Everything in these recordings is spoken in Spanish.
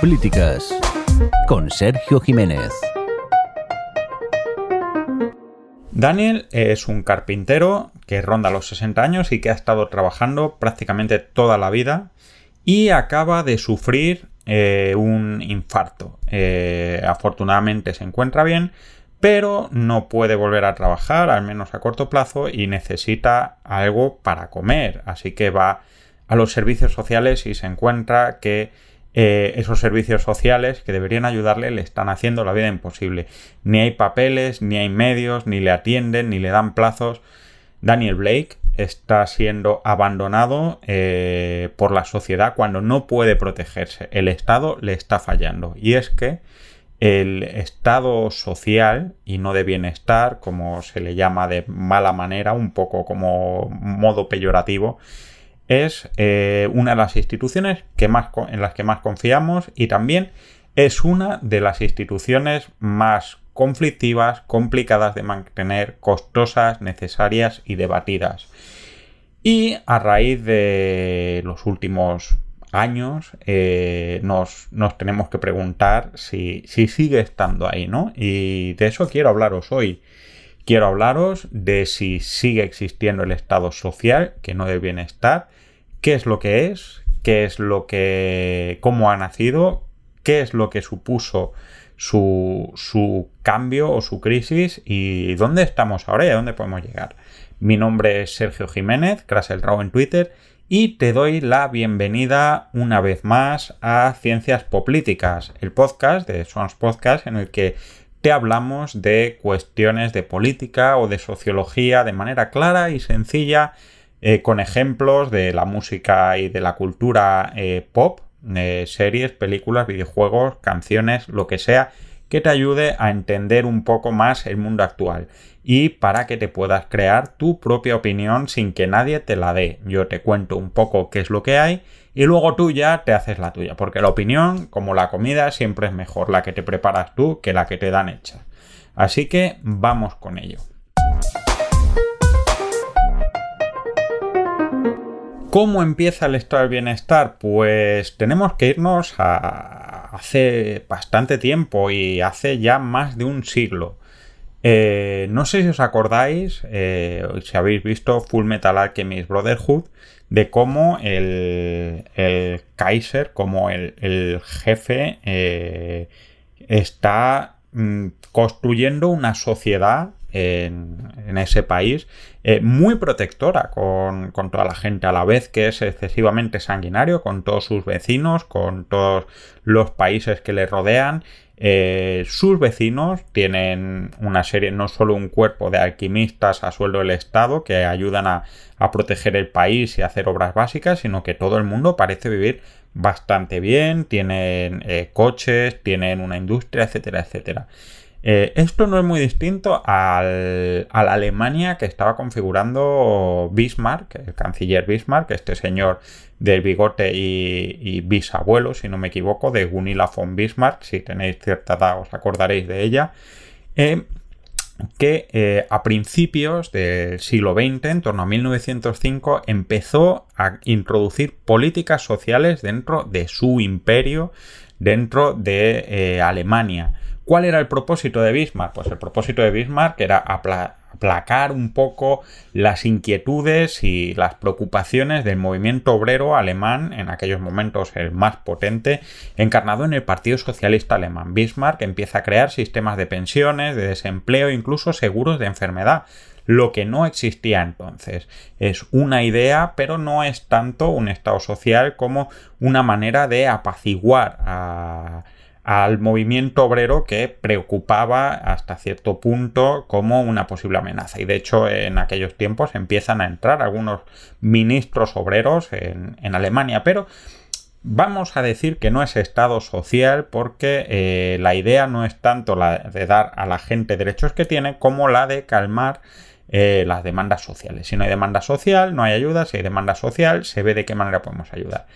Políticas con Sergio Jiménez. Daniel es un carpintero que ronda los 60 años y que ha estado trabajando prácticamente toda la vida y acaba de sufrir eh, un infarto. Eh, afortunadamente se encuentra bien, pero no puede volver a trabajar, al menos a corto plazo, y necesita algo para comer. Así que va a los servicios sociales y se encuentra que eh, esos servicios sociales que deberían ayudarle le están haciendo la vida imposible. Ni hay papeles, ni hay medios, ni le atienden, ni le dan plazos. Daniel Blake está siendo abandonado eh, por la sociedad cuando no puede protegerse. El Estado le está fallando. Y es que el estado social y no de bienestar, como se le llama de mala manera, un poco como modo peyorativo, es eh, una de las instituciones que más, en las que más confiamos y también es una de las instituciones más conflictivas, complicadas de mantener, costosas, necesarias y debatidas. Y a raíz de los últimos años eh, nos, tenemos que preguntar si, si sigue estando ahí, ¿no? Y de eso quiero hablaros hoy. Quiero hablaros de si sigue existiendo el estado social, que no debe bienestar, qué es lo que es, qué es lo que, cómo ha nacido, qué es lo que supuso su, su cambio o su crisis y dónde estamos ahora y a dónde podemos llegar. Mi nombre es Sergio Jiménez, el Raw en Twitter, y te doy la bienvenida una vez más a Ciencias Políticas, el podcast de Swans Podcast en el que te hablamos de cuestiones de política o de sociología de manera clara y sencilla eh, con ejemplos de la música y de la cultura eh, pop, eh, series, películas, videojuegos, canciones, lo que sea, que te ayude a entender un poco más el mundo actual y para que te puedas crear tu propia opinión sin que nadie te la dé. Yo te cuento un poco qué es lo que hay y luego tú ya te haces la tuya, porque la opinión, como la comida, siempre es mejor la que te preparas tú que la que te dan hecha. Así que vamos con ello. ¿Cómo empieza el estado del bienestar? Pues tenemos que irnos a hace bastante tiempo y hace ya más de un siglo. Eh, no sé si os acordáis, eh, si habéis visto Full Metal Alchemist Brotherhood, de cómo el, Kaiser, como el, jefe, eh, está mm, construyendo una sociedad en, ese país, muy protectora con, toda la gente, a la vez que es excesivamente sanguinario con todos sus vecinos, con todos los países que le rodean. Eh, sus vecinos tienen una serie, no solo un cuerpo de alquimistas a sueldo del Estado que ayudan a, proteger el país y hacer obras básicas, sino que todo el mundo parece vivir bastante bien, tienen eh, coches, tienen una industria, etcétera, etcétera. Eh, esto no es muy distinto al, a la Alemania que estaba configurando Bismarck, el canciller Bismarck, este señor del bigote y, bisabuelo, si no me equivoco, de Gunilla von Bismarck, si tenéis cierta edad os acordaréis de ella, eh, que eh, a principios del siglo XX, en torno a 1905, empezó a introducir políticas sociales dentro de su imperio, dentro de Alemania. ¿Cuál era el propósito de Bismarck? Pues el propósito de Bismarck era aplacar un poco las inquietudes y las preocupaciones del movimiento obrero alemán, en aquellos momentos el más potente, encarnado en el Partido Socialista Alemán. Bismarck empieza a crear sistemas de pensiones, de desempleo, incluso seguros de enfermedad lo que no existía entonces. Es una idea, pero no es tanto un Estado social como una manera de apaciguar a al movimiento obrero que preocupaba hasta cierto punto como una posible amenaza. Y de hecho en aquellos tiempos empiezan a entrar algunos ministros obreros en, Alemania, pero vamos a decir que no es Estado social porque eh, la idea no es tanto la de dar a la gente derechos que tiene como la de calmar eh, las demandas sociales. Si no hay demanda social, no hay ayuda. Si hay demanda social, se ve de qué manera podemos ayudar.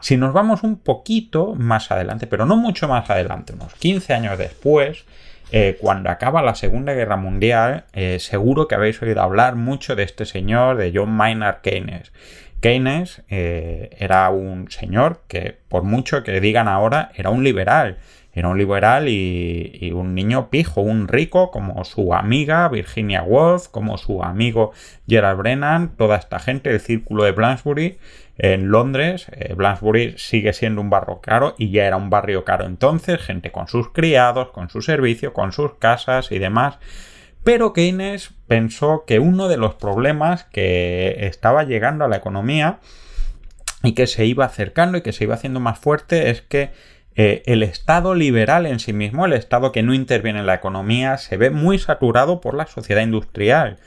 Si nos vamos un poquito más adelante, pero no mucho más adelante, unos 15 años después, eh, cuando acaba la Segunda Guerra Mundial, eh, seguro que habéis oído hablar mucho de este señor, de John Maynard Keynes. Keynes eh, era un señor que, por mucho que digan ahora, era un liberal. Era un liberal y, un niño pijo, un rico, como su amiga Virginia Woolf, como su amigo Gerald Brennan, toda esta gente, el círculo de Bloomsbury en Londres. Eh, sigue siendo un barrio caro y ya era un barrio caro entonces, gente con sus criados, con su servicio, con sus casas y demás. Pero Keynes pensó que uno de los problemas que estaba llegando a la economía y que se iba acercando y que se iba haciendo más fuerte es que eh, el Estado liberal en sí mismo, el Estado que no interviene en la economía, se ve muy saturado por la sociedad industrial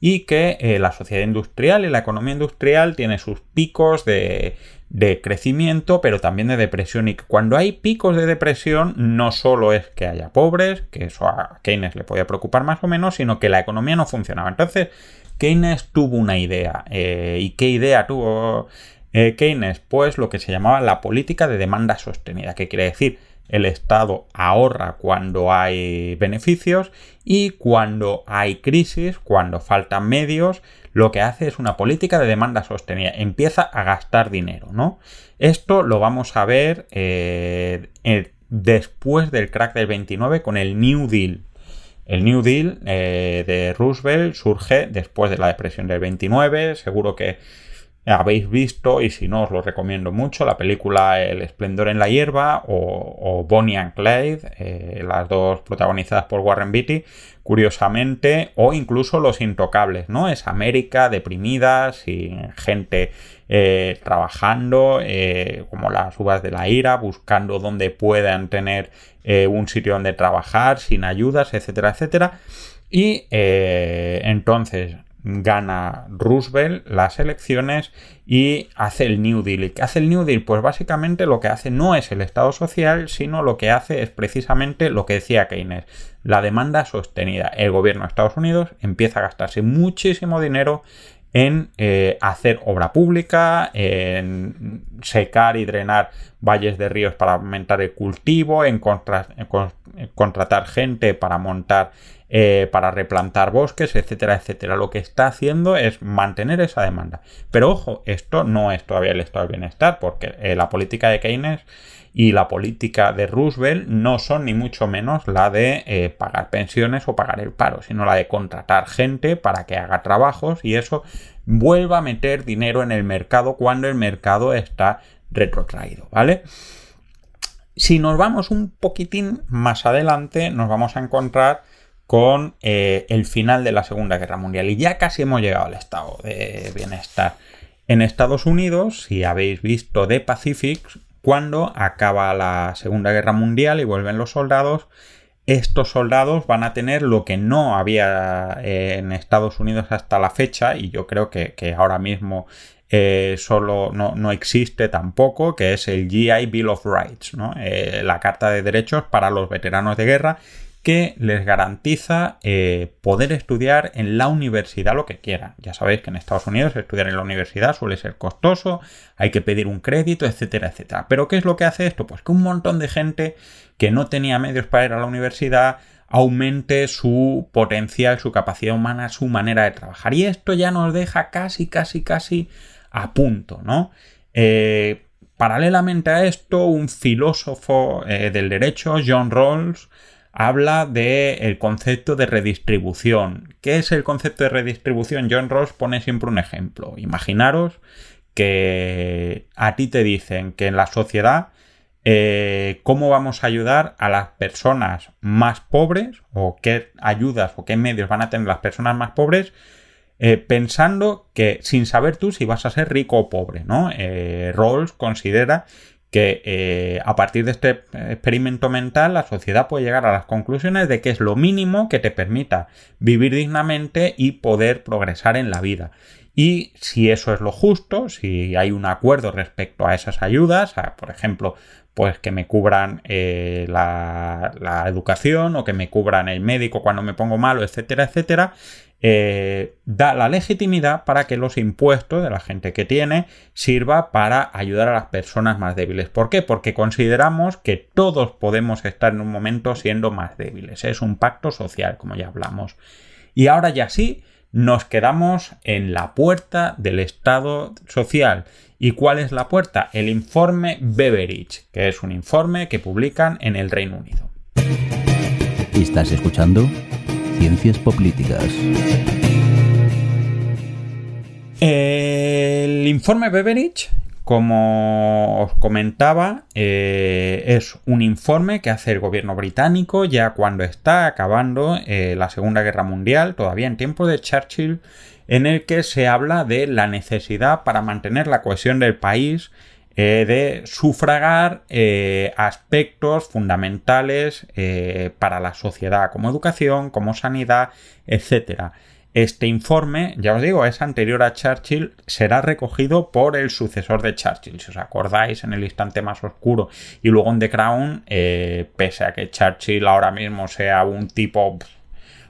y que eh, la sociedad industrial y la economía industrial tiene sus picos de, de crecimiento, pero también de depresión. Y cuando hay picos de depresión, no solo es que haya pobres, que eso a Keynes le podía preocupar más o menos, sino que la economía no funcionaba. Entonces, Keynes tuvo una idea. Eh, ¿Y qué idea tuvo eh, Keynes? Pues lo que se llamaba la política de demanda sostenida. ¿Qué quiere decir? El Estado ahorra cuando hay beneficios y cuando hay crisis, cuando faltan medios, lo que hace es una política de demanda sostenida, empieza a gastar dinero, ¿no? Esto lo vamos a ver eh, después del crack del 29 con el New Deal. El New Deal eh, de Roosevelt surge después de la depresión del 29, seguro que habéis visto, y si no os lo recomiendo mucho, la película El esplendor en la hierba o, Bonnie and Clyde, eh, las dos protagonizadas por Warren Beatty, curiosamente, o incluso Los Intocables, ¿no? Es América deprimida, sin gente eh, trabajando, eh, como las uvas de la ira, buscando donde puedan tener un sitio donde trabajar, sin ayudas, etcétera, etcétera. Y entonces gana Roosevelt las elecciones y hace el New Deal. ¿Y qué hace el New Deal? Pues básicamente lo que hace no es el Estado social, sino lo que hace es precisamente lo que decía Keynes, la demanda sostenida. El gobierno de Estados Unidos empieza a gastarse muchísimo dinero en eh, hacer obra pública, en secar y drenar valles de ríos para aumentar el cultivo, en contratar gente para montar eh, para replantar bosques, etcétera, etcétera. Lo que está haciendo es mantener esa demanda. Pero ojo, esto no es todavía el estado del bienestar, porque eh, la política de Keynes y la política de Roosevelt no son ni mucho menos la de eh, pagar pensiones o pagar el paro, sino la de contratar gente para que haga trabajos y eso vuelva a meter dinero en el mercado cuando el mercado está retrotraído, ¿vale? Si nos vamos un poquitín más adelante, nos vamos a encontrar con eh, el final de la Segunda Guerra Mundial. Y ya casi hemos llegado al estado de bienestar. En Estados Unidos, si habéis visto The Pacific, cuando acaba la Segunda Guerra Mundial y vuelven los soldados, estos soldados van a tener lo que no había eh, en Estados Unidos hasta la fecha, y yo creo que, ahora mismo eh, solo no, existe tampoco, que es el GI Bill of Rights, la Carta de Derechos para los Veteranos de Guerra, que les garantiza eh, poder estudiar en la universidad lo que quieran. Ya sabéis que en Estados Unidos estudiar en la universidad suele ser costoso, hay que pedir un crédito, etcétera, etcétera. Pero ¿qué es lo que hace esto? Pues que un montón de gente que no tenía medios para ir a la universidad aumente su potencial, su capacidad humana, su manera de trabajar. Y esto ya nos deja casi, casi, casi a punto, ¿no? Eh, paralelamente a esto, un filósofo eh, del derecho, John Rawls, habla del concepto de redistribución. ¿Qué es el concepto de redistribución? John Ross pone siempre un ejemplo. Imaginaros que a ti te dicen que en la sociedad eh, cómo vamos a ayudar a las personas más pobres o qué ayudas o qué medios van a tener las personas más pobres eh, pensando que sin saber tú si vas a ser rico o pobre, ¿no? Eh, Rawls considera que eh, a partir de este experimento mental la sociedad puede llegar a las conclusiones de que es lo mínimo que te permita vivir dignamente y poder progresar en la vida. Y si eso es lo justo, si hay un acuerdo respecto a esas ayudas, por ejemplo, pues que me cubran eh, la, la, educación o que me cubran el médico cuando me pongo malo, etcétera, etcétera, eh, da la legitimidad para que los impuestos de la gente que tiene sirva para ayudar a las personas más débiles. ¿Por qué? Porque consideramos que todos podemos estar en un momento siendo más débiles. Es un pacto social, como ya hablamos. Y ahora ya sí, nos quedamos en la puerta del Estado social. ¿Y cuál es la puerta? El informe Beveridge, que es un informe que publican en el Reino Unido. Estás escuchando Ciencias Políticas. El informe Beveridge, como os comentaba, eh, es un informe que hace el gobierno británico ya cuando está acabando eh, la Segunda Guerra Mundial, todavía en tiempo de Churchill, en el que se habla de la necesidad para mantener la cohesión del país eh, de sufragar aspectos fundamentales para la sociedad, como educación, como sanidad, etcétera. Este informe, ya os digo, es anterior a Churchill, será recogido por el sucesor de Churchill. Si os acordáis, en el instante más oscuro y luego en The Crown, eh, pese a que Churchill ahora mismo sea un tipo,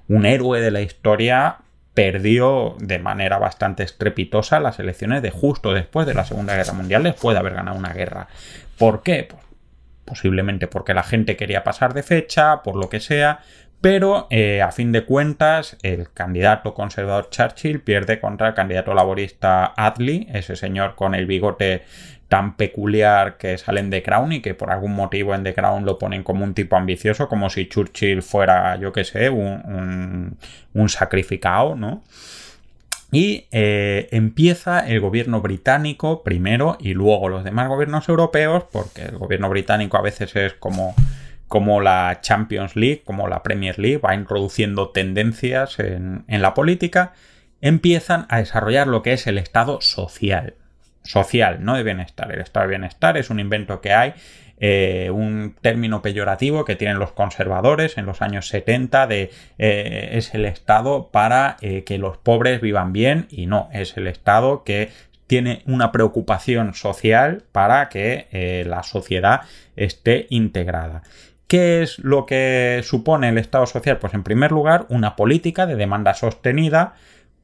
un héroe de la historia, perdió de manera bastante estrepitosa las elecciones de justo después de la Segunda Guerra Mundial, después de haber ganado una guerra. ¿Por qué? Pues posiblemente porque la gente quería pasar de fecha, por lo que sea, pero eh, a fin de cuentas el candidato conservador Churchill pierde contra el candidato laborista Adley, ese señor con el bigote tan peculiar que sale en The Crown y que por algún motivo en The Crown lo ponen como un tipo ambicioso, como si Churchill fuera, yo qué sé, un, sacrificado, ¿no? Y eh, empieza el gobierno británico primero y luego los demás gobiernos europeos, porque el gobierno británico a veces es como como la Champions League, como la Premier League, va introduciendo tendencias en, la política, empiezan a desarrollar lo que es el estado social. Social, no de bienestar. El estado de bienestar es un invento que hay eh, un término peyorativo que tienen los conservadores en los años 70 de eh, es el Estado para eh, que los pobres vivan bien y no, es el Estado que tiene una preocupación social para que la sociedad esté integrada. ¿Qué es lo que supone el Estado social? Pues en primer lugar, una política de demanda sostenida,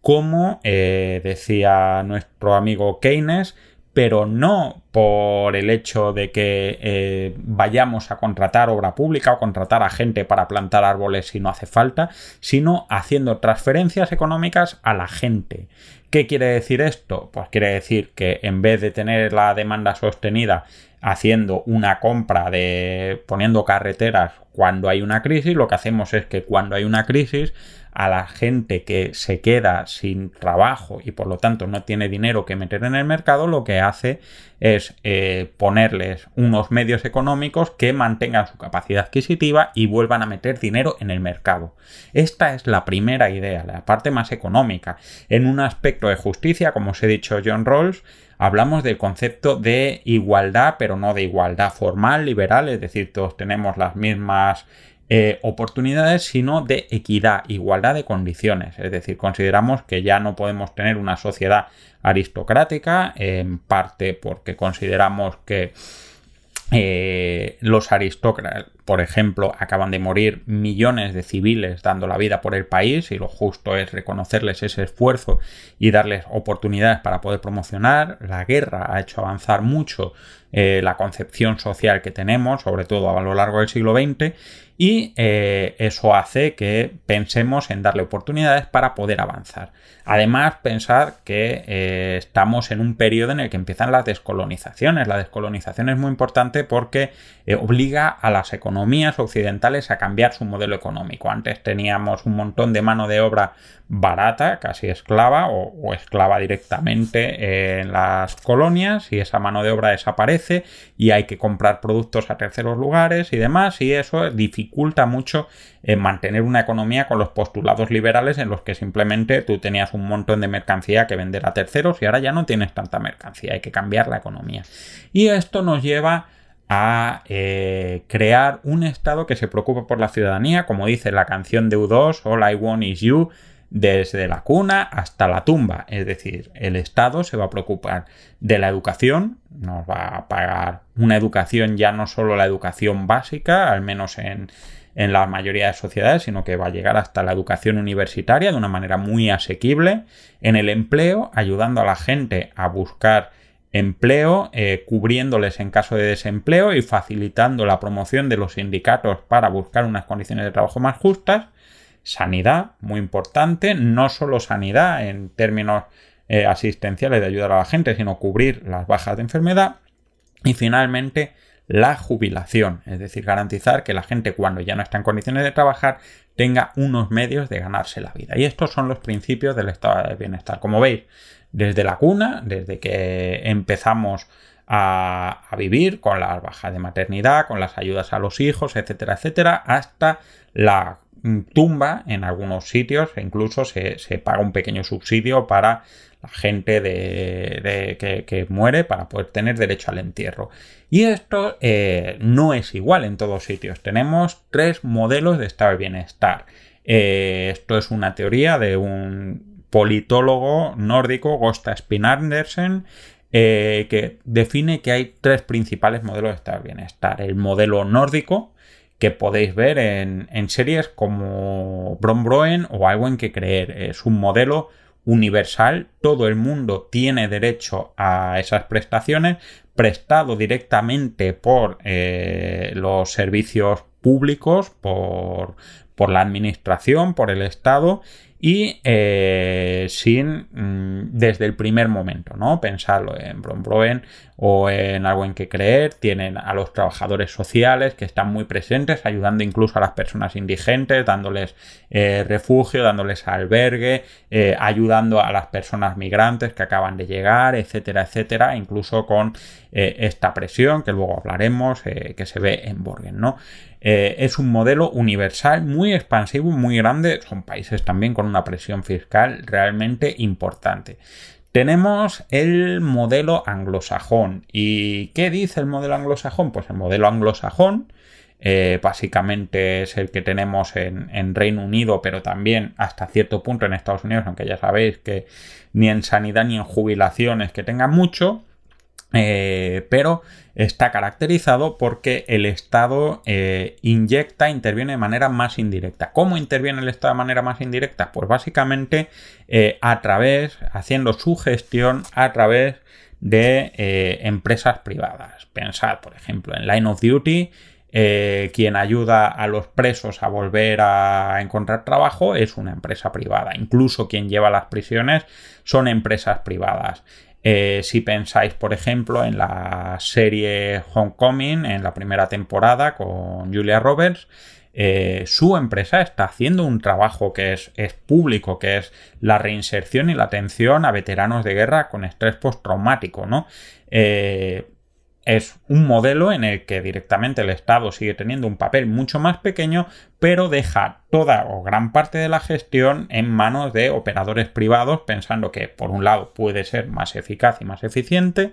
como eh, decía nuestro amigo Keynes, pero no por el hecho de que eh, vayamos a contratar obra pública o contratar a gente para plantar árboles si no hace falta, sino haciendo transferencias económicas a la gente. ¿Qué quiere decir esto? Pues quiere decir que en vez de tener la demanda sostenida haciendo una compra de poniendo carreteras cuando hay una crisis, lo que hacemos es que cuando hay una crisis a la gente que se queda sin trabajo y por lo tanto no tiene dinero que meter en el mercado, lo que hace es eh, ponerles unos medios económicos que mantengan su capacidad adquisitiva y vuelvan a meter dinero en el mercado. Esta es la primera idea, la parte más económica. En un aspecto de justicia, como os he dicho John Rawls, hablamos del concepto de igualdad, pero no de igualdad formal, liberal, es decir, todos tenemos las mismas eh, oportunidades, sino de equidad, igualdad de condiciones. Es decir, consideramos que ya no podemos tener una sociedad aristocrática, en parte porque consideramos que eh, los aristócratas, por ejemplo, acaban de morir millones de civiles dando la vida por el país y lo justo es reconocerles ese esfuerzo y darles oportunidades para poder promocionar. La guerra ha hecho avanzar mucho eh, la concepción social que tenemos, sobre todo a lo largo del siglo XX, y eh, eso hace que pensemos en darle oportunidades para poder avanzar. Además, pensar que eh, estamos en un periodo en el que empiezan las descolonizaciones. La descolonización es muy importante porque obliga a las economías occidentales a cambiar su modelo económico. Antes teníamos un montón de mano de obra barata, casi esclava o, esclava directamente en las colonias y esa mano de obra desaparece y hay que comprar productos a terceros lugares y demás y eso dificulta mucho eh, mantener una economía con los postulados liberales en los que simplemente tú tenías un montón de mercancía que vender a terceros y ahora ya no tienes tanta mercancía, hay que cambiar la economía. Y esto nos lleva a eh, crear un Estado que se preocupe por la ciudadanía, como dice la canción de U2, All I Want Is You, desde la cuna hasta la tumba. Es decir, el Estado se va a preocupar de la educación, nos va a pagar una educación ya no solo la educación básica, al menos en, en la mayoría de sociedades, sino que va a llegar hasta la educación universitaria de una manera muy asequible, en el empleo, ayudando a la gente a buscar empleo, eh, cubriéndoles en caso de desempleo y facilitando la promoción de los sindicatos para buscar unas condiciones de trabajo más justas sanidad, muy importante, no solo sanidad en términos eh, asistenciales de ayudar a la gente, sino cubrir las bajas de enfermedad. Y finalmente, la jubilación, es decir, garantizar que la gente cuando ya no está en condiciones de trabajar tenga unos medios de ganarse la vida. Y estos son los principios del estado de bienestar. Como veis, desde la cuna, desde que empezamos a, vivir con las bajas de maternidad, con las ayudas a los hijos, etcétera, etcétera, hasta la tumba en algunos sitios, e incluso se, paga un pequeño subsidio para gente de, que, muere para poder tener derecho al entierro. Y esto eh, no es igual en todos sitios. Tenemos tres modelos de estado de bienestar. Eh, esto es una teoría de un politólogo nórdico, Gosta Spinardersen, eh, que define que hay tres principales modelos de estado de bienestar. El modelo nórdico, que podéis ver en, series como Brombroen o Algo en que creer. Es un modelo universal, todo el mundo tiene derecho a esas prestaciones, prestado directamente por eh, los servicios públicos, por, por la administración, por el Estado y eh, sin mm, desde el primer momento, ¿no? Pensarlo en Brombroen o en algo en que creer, tienen a los trabajadores sociales que están muy presentes, ayudando incluso a las personas indigentes, dándoles eh, refugio, dándoles albergue, eh, ayudando a las personas migrantes que acaban de llegar, etcétera, etcétera, incluso con esta presión que luego hablaremos que se ve en Borgen, ¿no? Eh, es un modelo universal muy expansivo, muy grande. Son países también con una presión fiscal realmente importante. Tenemos el modelo anglosajón. ¿Y qué dice el modelo anglosajón? Pues el modelo anglosajón eh, básicamente es el que tenemos en, en, Reino Unido, pero también hasta cierto punto en Estados Unidos, aunque ya sabéis que ni en sanidad ni en jubilaciones que tengan mucho. Eh, pero está caracterizado porque el Estado eh, inyecta, interviene de manera más indirecta. ¿Cómo interviene el Estado de manera más indirecta? Pues básicamente eh, a través, haciendo su gestión a través de empresas privadas. Pensad, por ejemplo, en Line of Duty. quien ayuda a los presos a volver a encontrar trabajo es una empresa privada. Incluso quien lleva las prisiones son empresas privadas. Eh, si pensáis, por ejemplo, en la serie Homecoming, en la primera temporada con Julia Roberts, eh, su empresa está haciendo un trabajo que es, público, que es la reinserción y la atención a veteranos de guerra con estrés postraumático, ¿no? Eh, es un modelo en el que directamente el Estado sigue teniendo un papel mucho más pequeño, pero deja toda o gran parte de la gestión en manos de operadores privados, pensando que por un lado puede ser más eficaz y más eficiente,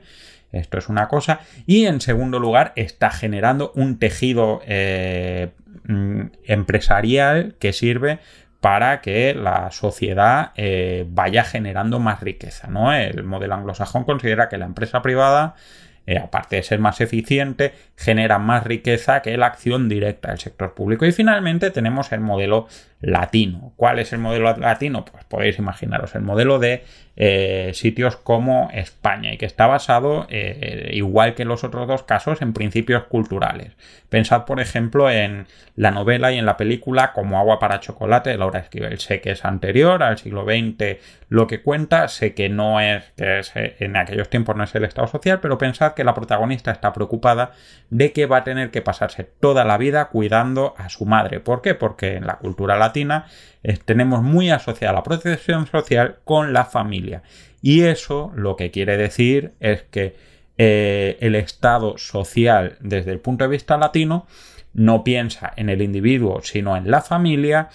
esto es una cosa, y en segundo lugar está generando un tejido eh, mm, empresarial que sirve para que la sociedad eh, vaya generando más riqueza. ¿no? El modelo anglosajón considera que la empresa privada eh, aparte de ser más eficiente, genera más riqueza que la acción directa del sector público. Y finalmente tenemos el modelo latino. ¿Cuál es el modelo latino? Pues podéis imaginaros el modelo de eh, sitios como España y que está basado, eh, igual que los otros dos casos, en principios culturales. Pensad, por ejemplo, en la novela y en la película como Agua para Chocolate de Laura Esquivel. Sé que es anterior al siglo XX lo que cuenta, sé que no es, que eh, en aquellos tiempos no es el Estado social, pero pensad que la protagonista está preocupada de que va a tener que pasarse toda la vida cuidando a su madre. ¿Por qué? Porque en la cultura latina tenemos muy asociada la protección social con la familia. Y eso lo que quiere decir es que eh, el Estado social desde el punto de vista latino no piensa en el individuo sino en la familia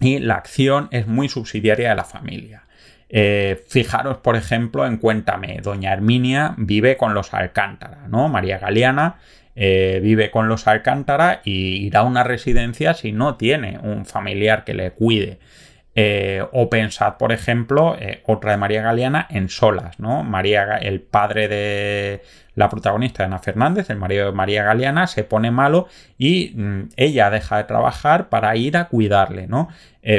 y la acción es muy subsidiaria de la familia. Eh, fijaros, por ejemplo, en Cuéntame, Doña Herminia vive con los Alcántara, ¿no? María Galeana eh, vive con los Alcántara y irá a una residencia si no tiene un familiar que le cuide. Eh, o pensad, por ejemplo, eh, otra de María Galeana en Solas, ¿no? María, el padre de la protagonista, Ana Fernández, el marido de María Galeana, se pone malo y mm, ella deja de trabajar para ir a cuidarle, ¿no?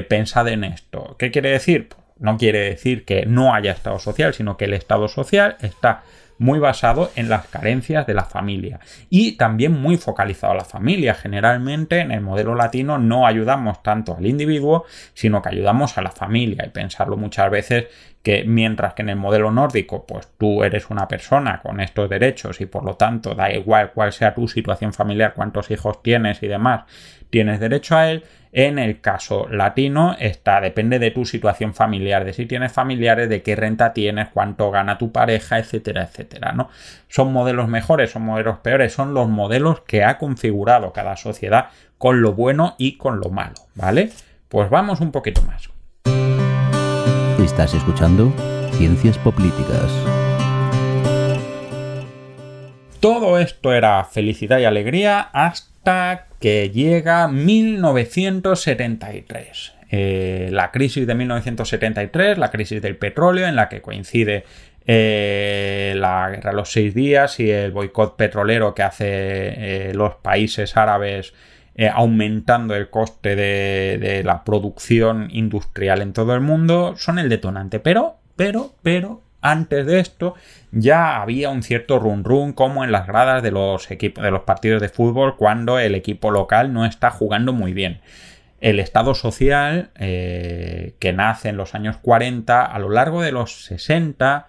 pensad en esto. ¿Qué quiere decir? No quiere decir que no haya Estado social, sino que el Estado social está muy basado en las carencias de la familia y también muy focalizado a la familia. Generalmente en el modelo latino no ayudamos tanto al individuo, sino que ayudamos a la familia y pensarlo muchas veces que mientras que en el modelo nórdico pues tú eres una persona con estos derechos y por lo tanto da igual cuál sea tu situación familiar, cuántos hijos tienes y demás, tienes derecho a él, en el caso latino está, depende de tu situación familiar, de si tienes familiares, de qué renta tienes, cuánto gana tu pareja, etcétera, etcétera, ¿no? Son modelos mejores, son modelos peores, son los modelos que ha configurado cada sociedad con lo bueno y con lo malo, ¿vale? Pues vamos un poquito más. Estás escuchando Ciencias Políticas. Todo esto era felicidad y alegría hasta que llega 1973. Eh, la crisis de 1973, la crisis del petróleo, en la que coincide eh, la guerra de los seis días y el boicot petrolero que hace eh, los países árabes aumentando el coste de, de, la producción industrial en todo el mundo, son el detonante. Pero, pero, pero, antes de esto ya había un cierto run run como en las gradas de los equipos de los partidos de fútbol cuando el equipo local no está jugando muy bien. El Estado social, eh, que nace en los años 40, a lo largo de los 60,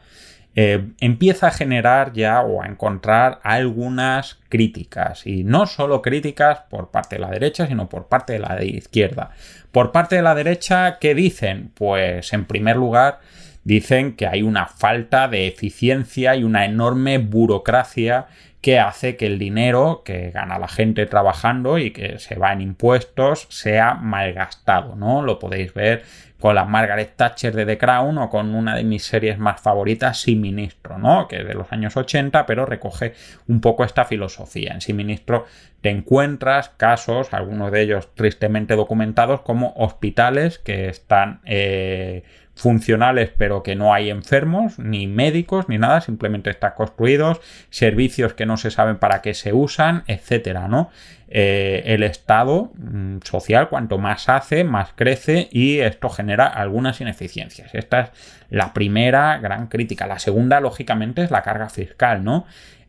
eh, empieza a generar ya o a encontrar algunas críticas. Y no solo críticas por parte de la derecha, sino por parte de la izquierda. Por parte de la derecha, ¿qué dicen? Pues en primer lugar, dicen que hay una falta de eficiencia y una enorme burocracia que hace que el dinero que gana la gente trabajando y que se va en impuestos sea malgastado, ¿no? Lo podéis ver con la Margaret Thatcher de The Crown o con una de mis series más favoritas, Sin Ministro, ¿no? Que es de los años 80, pero recoge un poco esta filosofía. En Sin Ministro te encuentras casos, algunos de ellos tristemente documentados, como hospitales que están eh, funcionales pero que no hay enfermos, ni médicos, ni nada, simplemente están construidos, servicios que no se saben para qué se usan, etcétera, ¿no? Eh, el Estado mm, social cuanto más hace, más crece y esto genera algunas ineficiencias. Esta es la primera gran crítica. La segunda, lógicamente, es la carga fiscal, ¿no?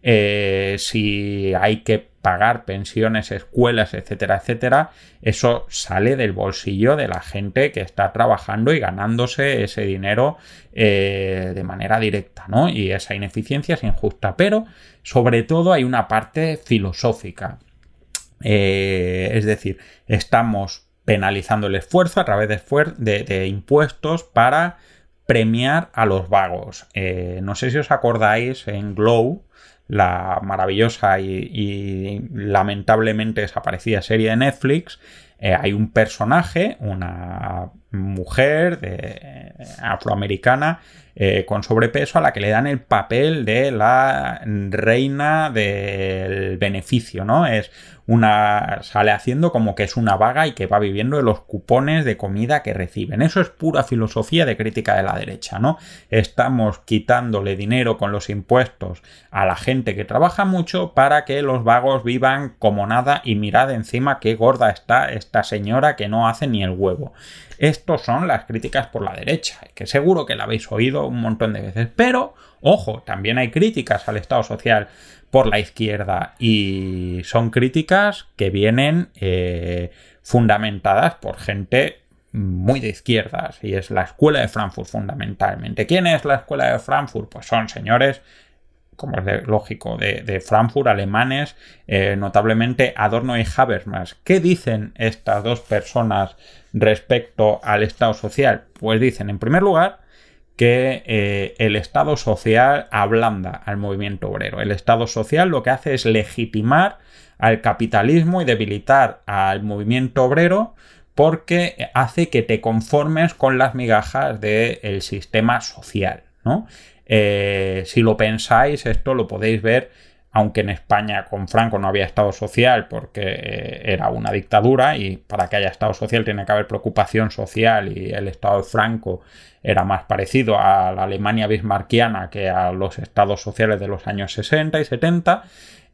Eh, si hay que pagar pensiones, escuelas, etcétera, etcétera, eso sale del bolsillo de la gente que está trabajando y ganándose ese dinero eh, de manera directa, ¿no? Y esa ineficiencia es injusta, pero sobre todo hay una parte filosófica. Eh, es decir, estamos penalizando el esfuerzo a través de, impuestos para premiar a los vagos. no sé si os acordáis en Glow, la maravillosa y, lamentablemente desaparecida serie de Netflix, eh, hay un personaje, una mujer afroamericana eh, con sobrepeso a la que le dan el papel de la reina del beneficio, ¿no? Es una sale haciendo como que es una vaga y que va viviendo de los cupones de comida que reciben. Eso es pura filosofía de crítica de la derecha, ¿no? Estamos quitándole dinero con los impuestos a la gente que trabaja mucho para que los vagos vivan como nada y mirad encima qué gorda está esta señora que no hace ni el huevo. Estos son las críticas por la derecha, que seguro que la habéis oído un montón de veces. Pero, ojo, también hay críticas al Estado social por la izquierda y son críticas que vienen eh, fundamentadas por gente muy de izquierdas y es la escuela de Frankfurt fundamentalmente. ¿Quién es la escuela de Frankfurt? Pues son señores como es lógico, de, Frankfurt, alemanes, eh, notablemente Adorno y Habermas. ¿Qué dicen estas dos personas respecto al Estado social? Pues dicen, en primer lugar, que eh, el Estado social ablanda al movimiento obrero. El Estado social lo que hace es legitimar al capitalismo y debilitar al movimiento obrero porque hace que te conformes con las migajas del sistema social. ¿no? Eh, si lo pensáis, esto lo podéis ver, aunque en España con Franco no había Estado social porque eh, era una dictadura y para que haya Estado social tiene que haber preocupación social y el Estado de Franco era más parecido a la Alemania bismarckiana que a los estados sociales de los años 60 y 70.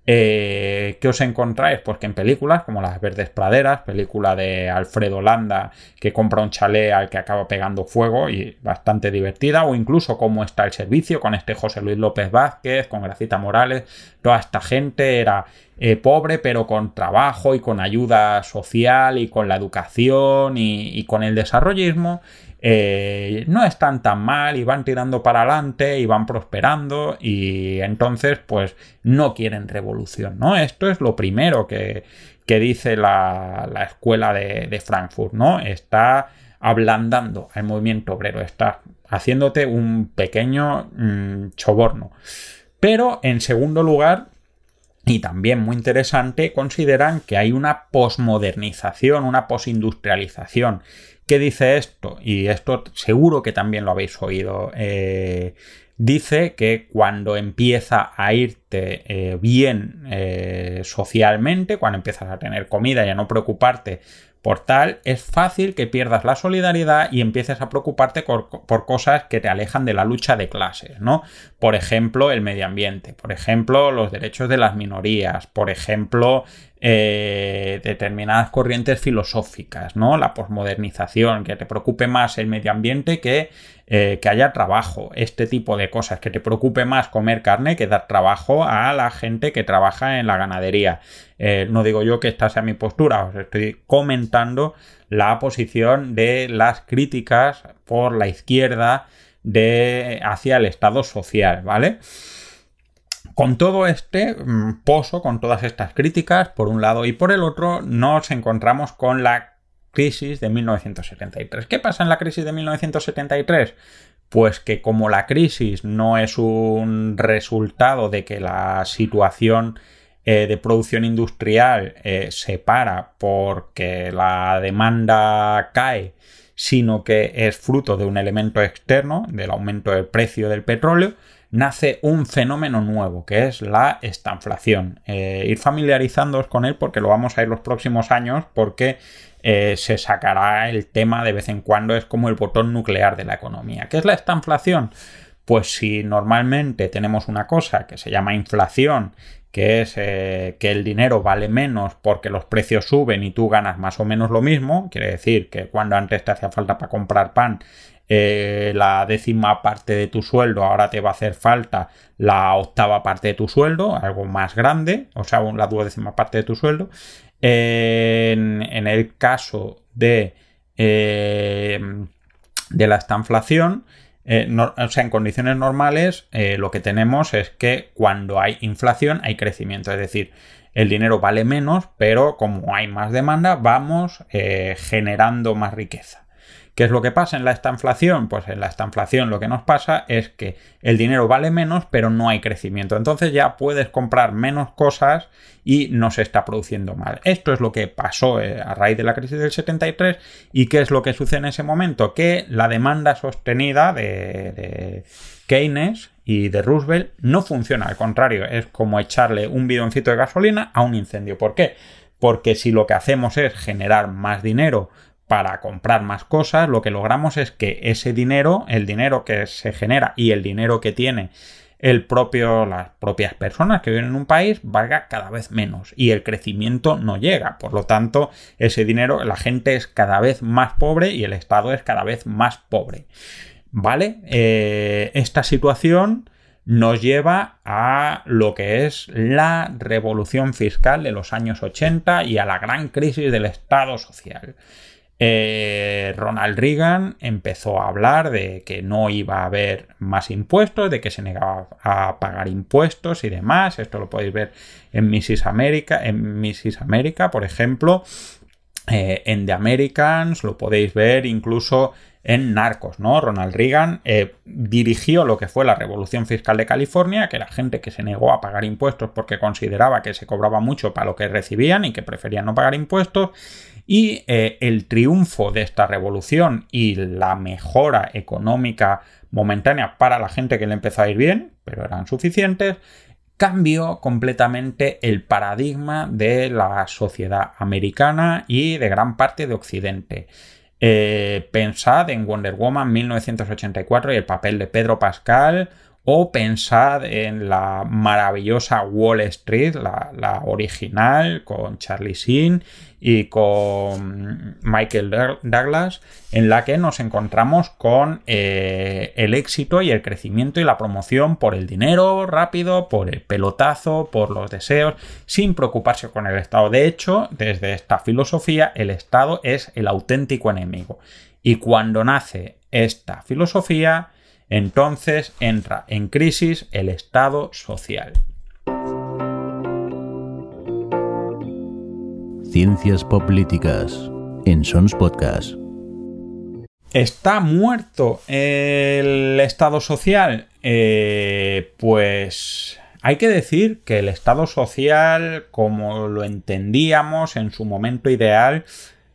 Eh, ¿Qué os encontráis? Pues que en películas como Las Verdes Praderas, película de Alfredo Landa que compra un chalet al que acaba pegando fuego y bastante divertida, o incluso cómo está el servicio con este José Luis López Vázquez, con Gracita Morales, toda esta gente era eh, pobre pero con trabajo y con ayuda social y con la educación y con el desarrollismo eh, no están tan mal y van tirando para adelante y van prosperando y entonces pues no quieren revolución, ¿no? Esto es lo primero que, dice la, escuela de, Frankfurt, ¿no? Está ablandando al movimiento obrero, está haciéndote un pequeño mm, choborno. Pero en segundo lugar, y también muy interesante, consideran que hay una posmodernización, una posindustrialización ¿Qué dice esto? Y esto seguro que también lo habéis oído. Eh, dice que cuando empieza a irte eh, bien eh, socialmente, cuando empiezas a tener comida y a no preocuparte por tal, es fácil que pierdas la solidaridad y empieces a preocuparte por, cosas que te alejan de la lucha de clases, ¿no? Por ejemplo, el medio ambiente, por ejemplo, los derechos de las minorías, por ejemplo, eh, determinadas corrientes filosóficas, ¿no? La posmodernización, que te preocupe más el medio ambiente que eh, que haya trabajo, este tipo de cosas, que te preocupe más comer carne que dar trabajo a la gente que trabaja en la ganadería. Eh, no digo yo que esta sea mi postura, os estoy comentando la posición de las críticas por la izquierda de, hacia el Estado social, ¿vale? Con todo este mm, pozo, con todas estas críticas, por un lado y por el otro, nos encontramos con la crisis de 1973. ¿Qué pasa en la crisis de 1973? Pues que como la crisis no es un resultado de que la situación eh, de producción industrial eh, se para porque la demanda cae, sino que es fruto de un elemento externo, del aumento del precio del petróleo, nace un fenómeno nuevo, que es la estanflación. Eh, ir familiarizándoos con él porque lo vamos a ir los próximos años, porque se sacará el tema de vez en cuando, es como el botón nuclear de la economía. ¿Qué es la estanflación? Pues si normalmente tenemos una cosa que se llama inflación que es eh, que el dinero vale menos porque los precios suben y tú ganas más o menos lo mismo, quiere decir que cuando antes te hacía falta para comprar pan eh, la décima parte de tu sueldo, ahora te va a hacer falta la octava parte de tu sueldo, algo más grande, o sea, la duodécima parte de tu sueldo. en, el caso de, eh, de la estanflación, eh, o sea, en condiciones normales lo que tenemos es que cuando hay inflación hay crecimiento, es decir, el dinero vale menos, pero como hay más demanda, vamos generando más riqueza. ¿Qué es lo que pasa en la estanflación? Pues en la estanflación lo que nos pasa es que el dinero vale menos, pero no hay crecimiento. Entonces ya puedes comprar menos cosas y no se está produciendo mal. Esto es lo que pasó eh, a raíz de la crisis del 73 y qué es lo que sucede en ese momento? Que la demanda sostenida de, de Keynes y de Roosevelt no funciona, al contrario, es como echarle un bidoncito de gasolina a un incendio. ¿Por qué? Porque si lo que hacemos es generar más dinero para comprar más cosas, lo que logramos es que ese dinero, el dinero que se genera y el dinero que tiene el propio, las propias personas que viven en un país valga cada vez menos y el crecimiento no llega. Por lo tanto, ese dinero, la gente es cada vez más pobre y el Estado es cada vez más pobre. ¿Vale? Eh, esta situación nos lleva a lo que es la revolución fiscal de los años 80 y a la gran crisis del Estado social. Eh, Ronald Reagan empezó a hablar de que no iba a haber más impuestos, de que se negaba a pagar impuestos y demás. Esto lo podéis ver en Mrs. America, en Mrs. America, por ejemplo. Eh, en The Americans, lo podéis ver incluso en Narcos, ¿no? Ronald Reagan eh, dirigió lo que fue la revolución fiscal de California, que era gente que se negó a pagar impuestos porque consideraba que se cobraba mucho para lo que recibían y que preferían no pagar impuestos y eh, el triunfo de esta revolución y la mejora económica momentánea para la gente que le empezó a ir bien, pero eran suficientes, cambió completamente el paradigma de la sociedad americana y de gran parte de Occidente. Eh, pensad en Wonder Woman 1984 y el papel de Pedro Pascal o pensad en la maravillosa Wall Street, la, original, con Charlie Sheen y con Michael Douglas, en la que nos encontramos con eh, el éxito y el crecimiento y la promoción por el dinero rápido, por el pelotazo, por los deseos, sin preocuparse con el Estado. De hecho, desde esta filosofía, el Estado es el auténtico enemigo. Y cuando nace esta filosofía, entonces entra en crisis el Estado social. Ciencias políticas en Sons Podcast. ¿Está muerto el Estado social? Eh, pues hay que decir que el Estado social, como lo entendíamos en su momento ideal,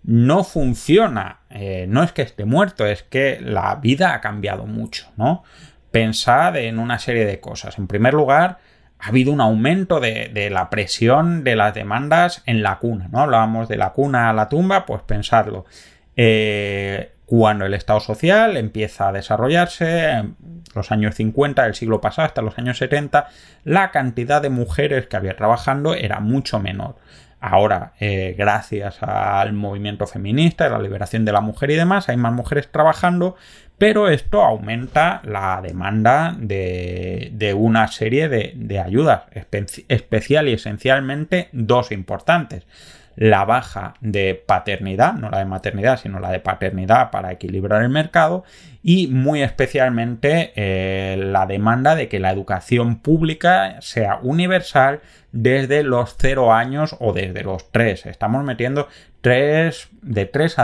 no funciona. Eh, no es que esté muerto, es que la vida ha cambiado mucho, ¿no? Pensad en una serie de cosas. En primer lugar, ha habido un aumento de, la presión de las demandas en la cuna, ¿no? Hablábamos de la cuna a la tumba, pues pensadlo. Eh, cuando el Estado social empieza a desarrollarse, en los años 50 del siglo pasado hasta los años 70, la cantidad de mujeres que había trabajando era mucho menor. Ahora, eh, gracias al movimiento feminista, la liberación de la mujer y demás, hay más mujeres trabajando, pero esto aumenta la demanda de, una serie de, ayudas, especial y esencialmente dos importantes la baja de paternidad, no la de maternidad, sino la de paternidad para equilibrar el mercado y muy especialmente eh, la demanda de que la educación pública sea universal desde los 0 años o desde los 3. Estamos metiendo tres, de 3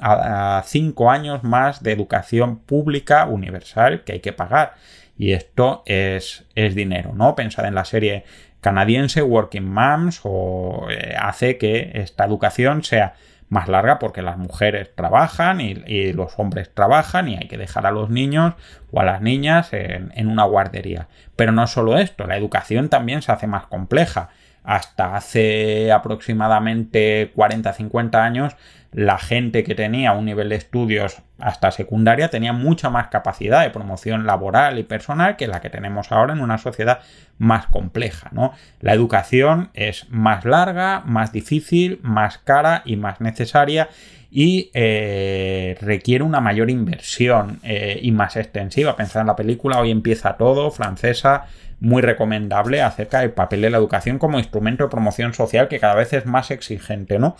a 5 años más de educación pública universal que hay que pagar. Y esto es, es dinero, ¿no? Pensad en la serie canadiense, Working Moms, o eh, hace que esta educación sea más larga porque las mujeres trabajan y, los hombres trabajan y hay que dejar a los niños o a las niñas en, en una guardería. Pero no solo esto, la educación también se hace más compleja. Hasta hace aproximadamente 40-50 años la gente que tenía un nivel de estudios hasta secundaria tenía mucha más capacidad de promoción laboral y personal que la que tenemos ahora en una sociedad más compleja, ¿no? La educación es más larga, más difícil, más cara y más necesaria y eh, requiere una mayor inversión eh, y más extensiva. Pensar en la película Hoy empieza todo, francesa, muy recomendable acerca del papel de la educación como instrumento de promoción social que cada vez es más exigente, ¿no?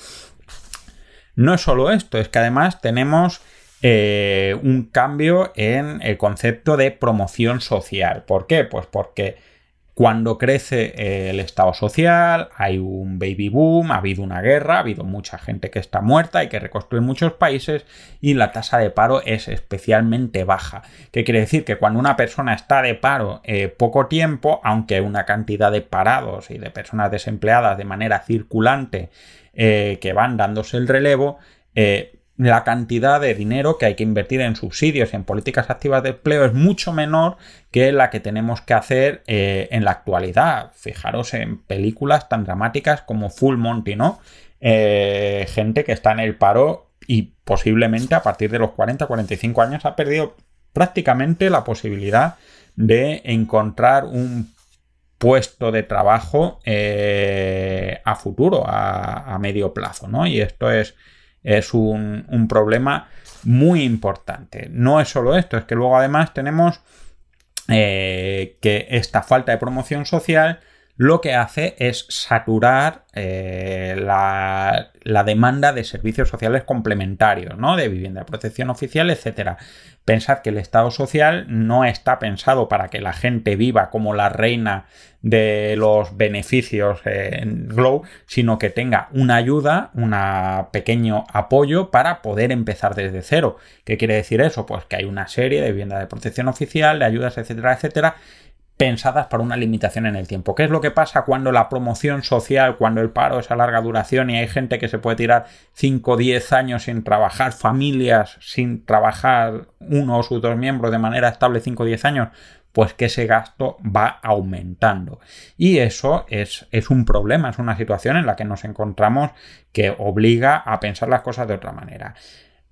No es solo esto, es que además tenemos eh, un cambio en el concepto de promoción social. ¿Por qué? Pues porque cuando crece el Estado social, hay un baby boom, ha habido una guerra, ha habido mucha gente que está muerta, hay que reconstruir muchos países y la tasa de paro es especialmente baja. ¿Qué quiere decir? Que cuando una persona está de paro eh, poco tiempo, aunque una cantidad de parados y de personas desempleadas de manera circulante eh, que van dándose el relevo, eh, la cantidad de dinero que hay que invertir en subsidios y en políticas activas de empleo es mucho menor que la que tenemos que hacer eh, en la actualidad. Fijaros en películas tan dramáticas como Full Monty, ¿no? gente que está en el paro y posiblemente a partir de los 40-45 años ha perdido prácticamente la posibilidad de encontrar un puesto de trabajo eh, a futuro, a, medio plazo, ¿no? Y esto es, es un, problema muy importante. No es solo esto, es que luego además tenemos eh, que esta falta de promoción social lo que hace es saturar eh, la, demanda de servicios sociales complementarios, ¿no? De vivienda de protección oficial, etcétera. Pensad que el Estado social no está pensado para que la gente viva como la reina de los beneficios en Glow, sino que tenga una ayuda, un pequeño apoyo para poder empezar desde cero. ¿Qué quiere decir eso? Pues que hay una serie de vivienda de protección oficial, de ayudas, etcétera, etcétera, pensadas para una limitación en el tiempo. ¿Qué es lo que pasa cuando la promoción social, cuando el paro es a larga duración y hay gente que se puede tirar 5 o 10 años sin trabajar, familias sin trabajar uno o sus dos miembros de manera estable 5 o 10 años? Pues que ese gasto va aumentando. Y eso es, es un problema, es una situación en la que nos encontramos que obliga a pensar las cosas de otra manera.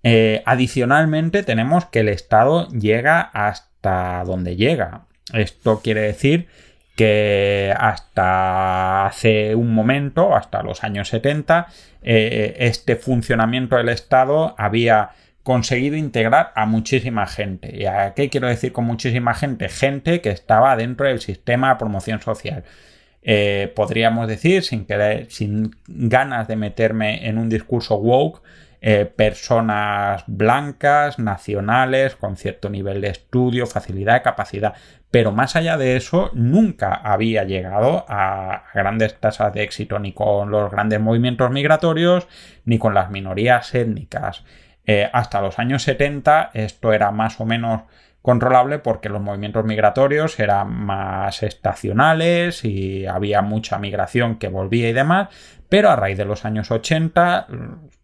Eh, adicionalmente tenemos que el Estado llega hasta donde llega Esto quiere decir que hasta hace un momento, hasta los años 70, eh, este funcionamiento del Estado había conseguido integrar a muchísima gente. ¿Y a qué quiero decir con muchísima gente? Gente que estaba dentro del sistema de promoción social. Eh, podríamos decir, sin, querer, sin ganas de meterme en un discurso woke, eh, personas blancas, nacionales, con cierto nivel de estudio, facilidad, capacidad. Pero más allá de eso, nunca había llegado a grandes tasas de éxito ni con los grandes movimientos migratorios, ni con las minorías étnicas. Eh, hasta los años 70 esto era más o menos controlable porque los movimientos migratorios eran más estacionales y había mucha migración que volvía y demás, pero a raíz de los años 80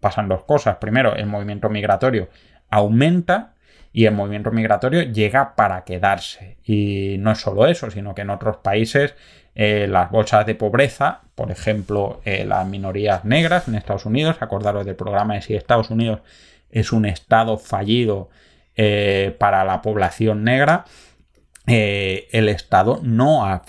pasan dos cosas. Primero, el movimiento migratorio aumenta y el movimiento migratorio llega para quedarse. Y no es solo eso, sino que en otros países eh, las bolsas de pobreza, por ejemplo, eh, las minorías negras en Estados Unidos, acordaros del programa de si Estados Unidos es un estado fallido eh, para la población negra, eh, el Estado no ha,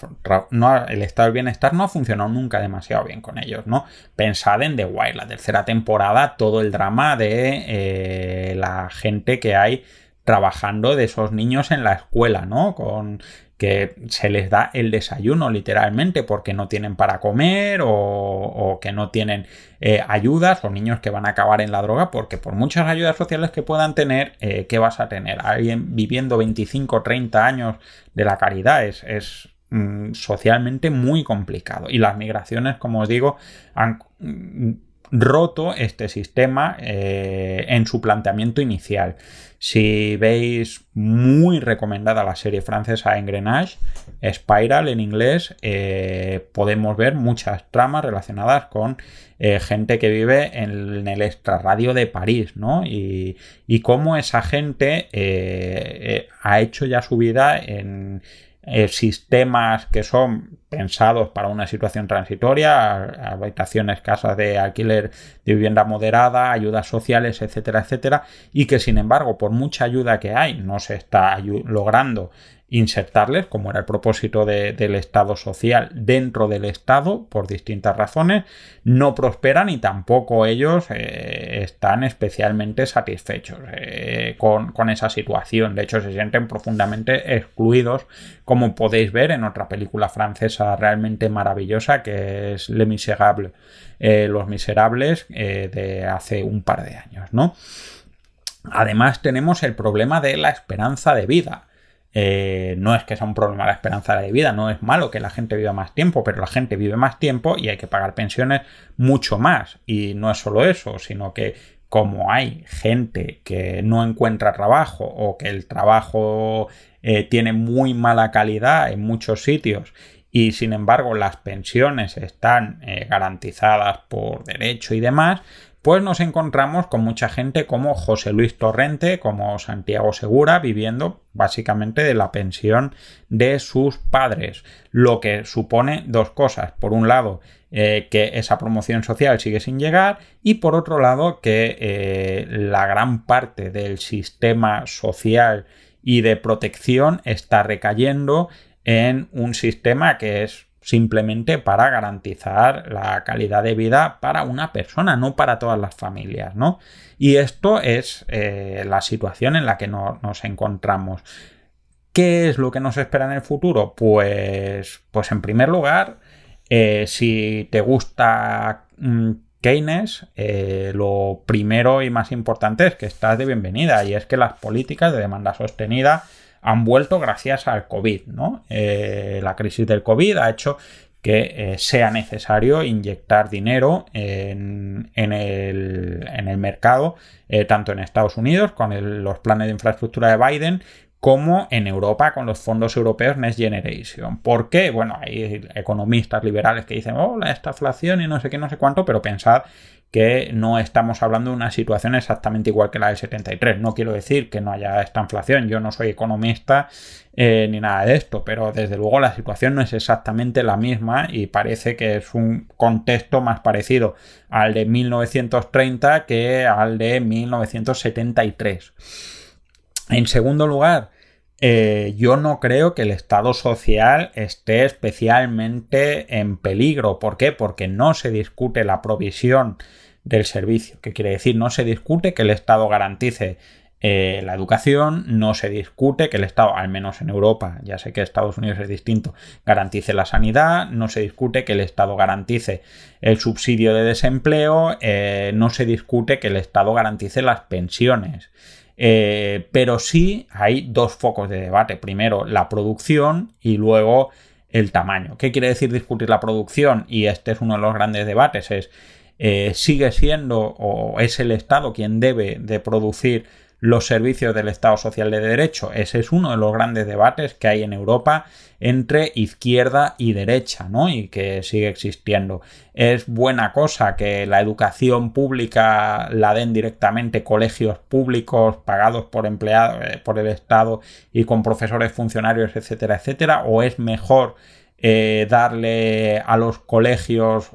el Estado del Bienestar no ha funcionado nunca demasiado bien con ellos, ¿no? Pensad en The Wire, la tercera temporada, todo el drama de eh, la gente que hay trabajando de esos niños en la escuela, ¿no? Con que se les da el desayuno literalmente porque no tienen para comer o, que no tienen eh, ayudas o niños que van a acabar en la droga porque por muchas ayudas sociales que puedan tener, eh, ¿qué vas a tener? Alguien viviendo 25 o 30 años de la caridad es, mm, socialmente muy complicado y las migraciones, como os digo, han mm, roto este sistema eh, en su planteamiento inicial. Si veis muy recomendada la serie francesa Engrenage, Spiral en inglés, eh, podemos ver muchas tramas relacionadas con eh, gente que vive en, el extrarradio de París, ¿no? Y, y cómo esa gente ha hecho ya su vida en, eh, sistemas que son pensados para una situación transitoria, habitaciones, casas de alquiler de vivienda moderada, ayudas sociales, etcétera, etcétera, y que sin embargo, por mucha ayuda que hay, no se está logrando insertarles, como era el propósito del Estado social dentro del Estado, por distintas razones, no prosperan y tampoco ellos eh, están especialmente satisfechos eh, con, esa situación. De hecho, se sienten profundamente excluidos, como podéis ver en otra película francesa realmente maravillosa que es Les Miserables, eh, Los Miserables, de hace un par de años, ¿no? Además tenemos el problema de la esperanza de vida. Eh, no es que sea un problema la esperanza de vida, no es malo que la gente viva más tiempo, pero la gente vive más tiempo y hay que pagar pensiones mucho más. Y no es solo eso, sino que como hay gente que no encuentra trabajo o que el trabajo eh, tiene muy mala calidad en muchos sitios y sin embargo las pensiones están eh, garantizadas por derecho y demás, pues nos encontramos con mucha gente como José Luis Torrente, como Santiago Segura, viviendo básicamente de la pensión de sus padres, lo que supone dos cosas. Por un lado, eh, que esa promoción social sigue sin llegar y por otro lado, que eh, la gran parte del sistema social y de protección está recayendo en un sistema que es simplemente para garantizar la calidad de vida para una persona, no para todas las familias, ¿no? Y esto es eh, la situación en la que nos encontramos. ¿Qué es lo que nos espera en el futuro? Pues, pues en primer lugar, eh, si te gusta mm, Keynes, eh, lo primero y más importante es que estás de bienvenida y es que las políticas de demanda sostenida han vuelto gracias al COVID, ¿no? Eh, la crisis del COVID ha hecho que eh, sea necesario inyectar dinero en, el, mercado, eh, tanto en Estados Unidos con los planes de infraestructura de Biden, como en Europa con los fondos europeos Next Generation. ¿Por qué? Bueno, hay economistas liberales que dicen, oh, esta inflación y no sé qué, no sé cuánto, pero pensad que no estamos hablando de una situación exactamente igual que la del 73. No quiero decir que no haya esta inflación, yo no soy economista eh, ni nada de esto, pero desde luego la situación no es exactamente la misma y parece que es un contexto más parecido al de 1930 que al de 1973. En segundo lugar, eh, yo no creo que el Estado social esté especialmente en peligro. ¿Por qué? Porque no se discute la provisión del servicio. ¿Qué quiere decir? No se discute que el Estado garantice eh, la educación, no se discute que el Estado, al menos en Europa, ya sé que Estados Unidos es distinto, garantice la sanidad, no se discute que el Estado garantice el subsidio de desempleo, eh, no se discute que el Estado garantice las pensiones. Eh, pero sí hay dos focos de debate. Primero, la producción y luego el tamaño. ¿Qué quiere decir discutir la producción? Y este es uno de los grandes debates. Es, ¿sigue siendo o es el Estado quien debe de producir los servicios del Estado Social de Derecho. Ese es uno de los grandes debates que hay en Europa entre izquierda y derecha, ¿no? Y que sigue existiendo. Es buena cosa que la educación pública la den directamente colegios públicos pagados por empleados eh, por el Estado y con profesores funcionarios, etcétera, etcétera, o es mejor eh, darle a los colegios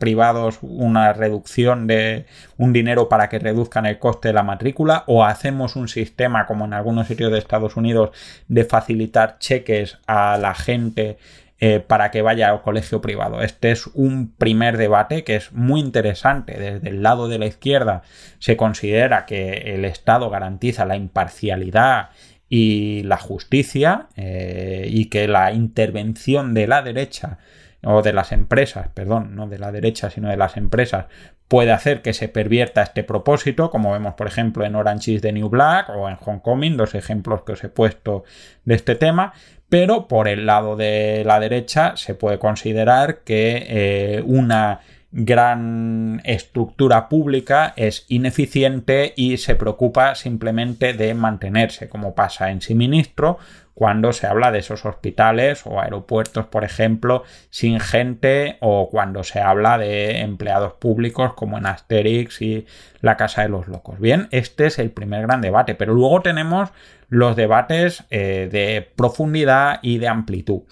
privados una reducción de un dinero para que reduzcan el coste de la matrícula o hacemos un sistema como en algunos sitios de Estados Unidos de facilitar cheques a la gente eh, para que vaya al colegio privado. Este es un primer debate que es muy interesante. Desde el lado de la izquierda se considera que el Estado garantiza la imparcialidad y la justicia eh, y que la intervención de la derecha o de las empresas, perdón, no de la derecha sino de las empresas puede hacer que se pervierta este propósito, como vemos por ejemplo en Orange is the New Black o en Homecoming, dos ejemplos que os he puesto de este tema, pero por el lado de la derecha se puede considerar que eh, una gran estructura pública es ineficiente y se preocupa simplemente de mantenerse, como pasa en Siministro cuando se habla de esos hospitales o aeropuertos, por ejemplo, sin gente o cuando se habla de empleados públicos como en Asterix y la Casa de los Locos. Bien, este es el primer gran debate, pero luego tenemos los debates eh, de profundidad y de amplitud.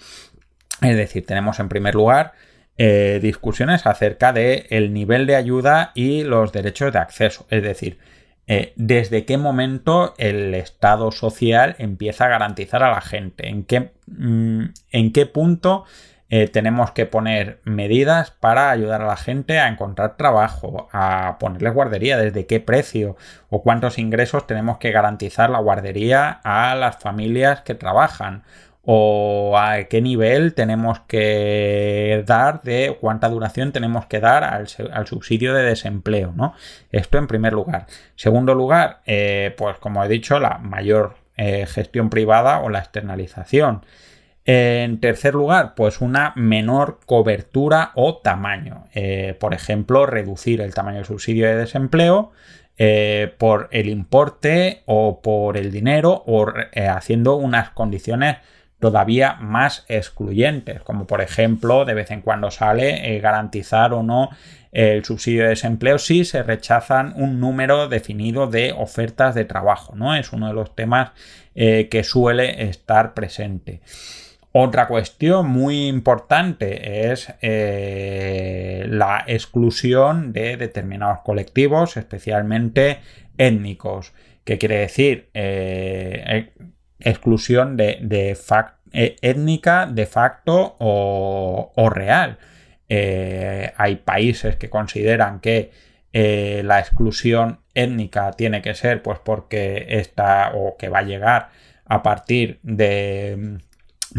Es decir, tenemos en primer lugar eh, discusiones acerca de el nivel de ayuda y los derechos de acceso. Es decir, eh, desde qué momento el Estado social empieza a garantizar a la gente, en qué, mm, en qué punto eh, tenemos que poner medidas para ayudar a la gente a encontrar trabajo, a ponerles guardería, desde qué precio o cuántos ingresos tenemos que garantizar la guardería a las familias que trabajan o a qué nivel tenemos que dar de cuánta duración tenemos que dar al, subsidio de desempleo, ¿no? Esto en primer lugar. Segundo lugar, eh, pues como he dicho, la mayor eh, gestión privada o la externalización. En tercer lugar, pues una menor cobertura o tamaño. Eh, por ejemplo, reducir el tamaño del subsidio de desempleo por el importe o por el dinero o haciendo unas condiciones todavía más excluyentes, como por ejemplo de vez en cuando sale eh, garantizar o no el subsidio de desempleo si se rechazan un número definido de ofertas de trabajo, ¿no? Es uno de los temas eh, que suele estar presente. Otra cuestión muy importante es eh, la exclusión de determinados colectivos, especialmente étnicos. ¿Qué quiere decir? Exclusión de, de eh, étnica de facto o, real. Eh, hay países que consideran que eh, la exclusión étnica tiene que ser pues porque está o que va a llegar a partir de mm,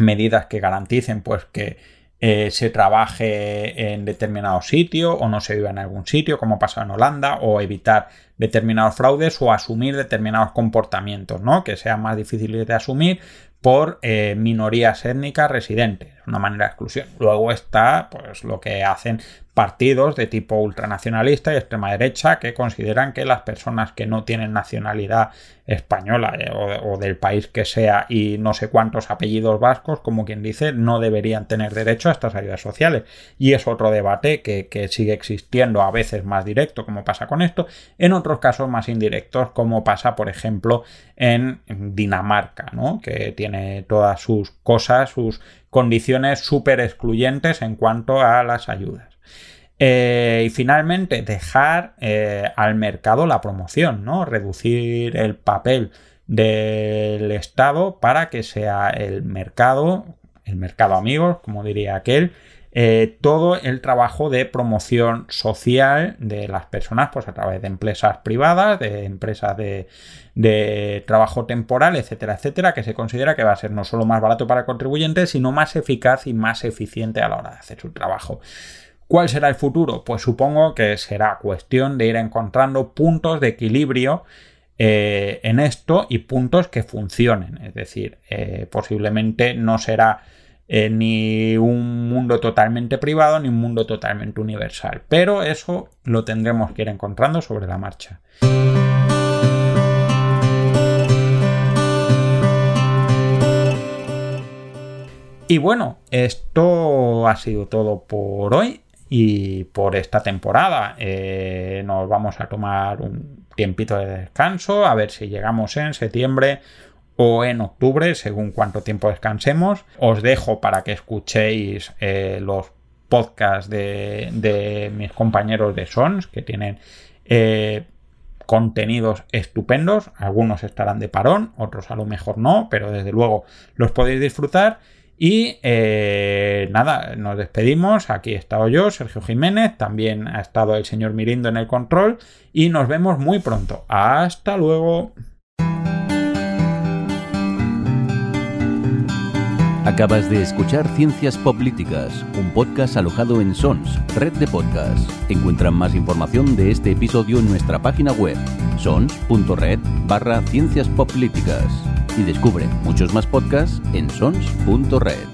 medidas que garanticen pues que se trabaje en determinado sitio o no se viva en algún sitio, como pasa en Holanda, o evitar determinados fraudes o asumir determinados comportamientos, ¿no? Que sean más difíciles de asumir por eh, minorías étnicas residentes, una manera de exclusión. Luego está pues lo que hacen partidos de tipo ultranacionalista y extrema derecha que consideran que las personas que no tienen nacionalidad española eh, o, del país que sea y no sé cuántos apellidos vascos, como quien dice, no deberían tener derecho a estas ayudas sociales. Y es otro debate que, que sigue existiendo, a veces más directo, como pasa con esto, en otros casos más indirectos, como pasa, por ejemplo, en Dinamarca, ¿no? que tiene todas sus cosas, sus condiciones súper excluyentes en cuanto a las ayudas. Eh, y finalmente, dejar eh, al mercado la promoción, ¿no? Reducir el papel del Estado para que sea el mercado, el mercado amigos, como diría aquel, eh, todo el trabajo de promoción social de las personas, pues a través de empresas privadas, de empresas de, trabajo temporal, etcétera, etcétera, que se considera que va a ser no solo más barato para el contribuyente, sino más eficaz y más eficiente a la hora de hacer su trabajo. ¿Cuál será el futuro? Pues supongo que será cuestión de ir encontrando puntos de equilibrio eh, en esto y puntos que funcionen. Es decir, eh, posiblemente no será eh, ni un mundo totalmente privado ni un mundo totalmente universal. Pero eso lo tendremos que ir encontrando sobre la marcha. Y bueno, esto ha sido todo por hoy y por esta temporada. Eh, nos vamos a tomar un tiempito de descanso, a ver si llegamos en septiembre o en octubre, según cuánto tiempo descansemos. Os dejo para que escuchéis eh, los podcasts de, mis compañeros de Sons, que tienen eh, contenidos estupendos. Algunos estarán de parón, otros a lo mejor no, pero desde luego los podéis disfrutar. Y eh, nada, nos despedimos. Aquí he estado yo, Sergio Jiménez. También ha estado el señor Mirindo en el control. Y nos vemos muy pronto. Hasta luego. Acabas de escuchar Ciencias Políticas, un podcast alojado en Sons, red de podcasts. Encuentran más información de este episodio en nuestra página web, sons.red barra Ciencias Políticas. Y descubre muchos más podcasts en sons.red.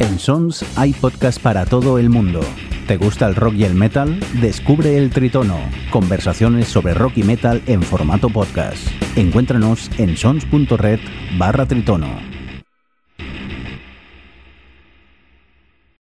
En Sons hay podcast para todo el mundo. ¿Te gusta el rock y el metal? Descubre el Tritono, conversaciones sobre rock y metal en formato podcast. Encuéntranos en sons.red barra Tritono.